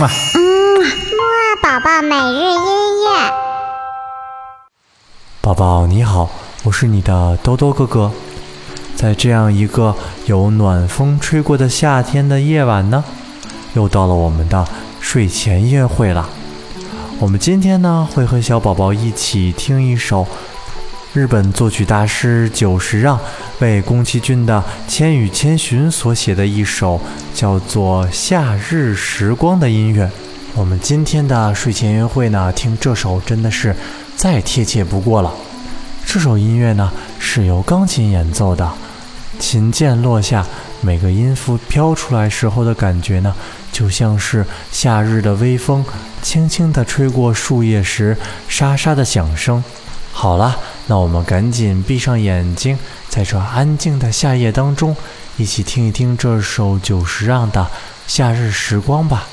嗯木二宝宝每日音乐。宝宝你好，我是你的兜兜哥哥。在这样一个有暖风吹过的夏天的夜晚呢，又到了我们的睡前音乐会了。我们今天呢会和小宝宝一起听一首日本作曲大师久石让为宫崎骏的《千与千寻》所写的一首叫做《夏日时光》的音乐。我们今天的睡前音乐会呢，听这首真的是再贴切不过了。这首音乐呢是由钢琴演奏的，琴键落下，每个音符飘出来时候的感觉呢，就像是夏日的微风轻轻地吹过树叶时沙沙的响声。好了，那我们赶紧闭上眼睛，在这安静的夏夜当中，一起听一听这首久石让的《夏日时光》吧。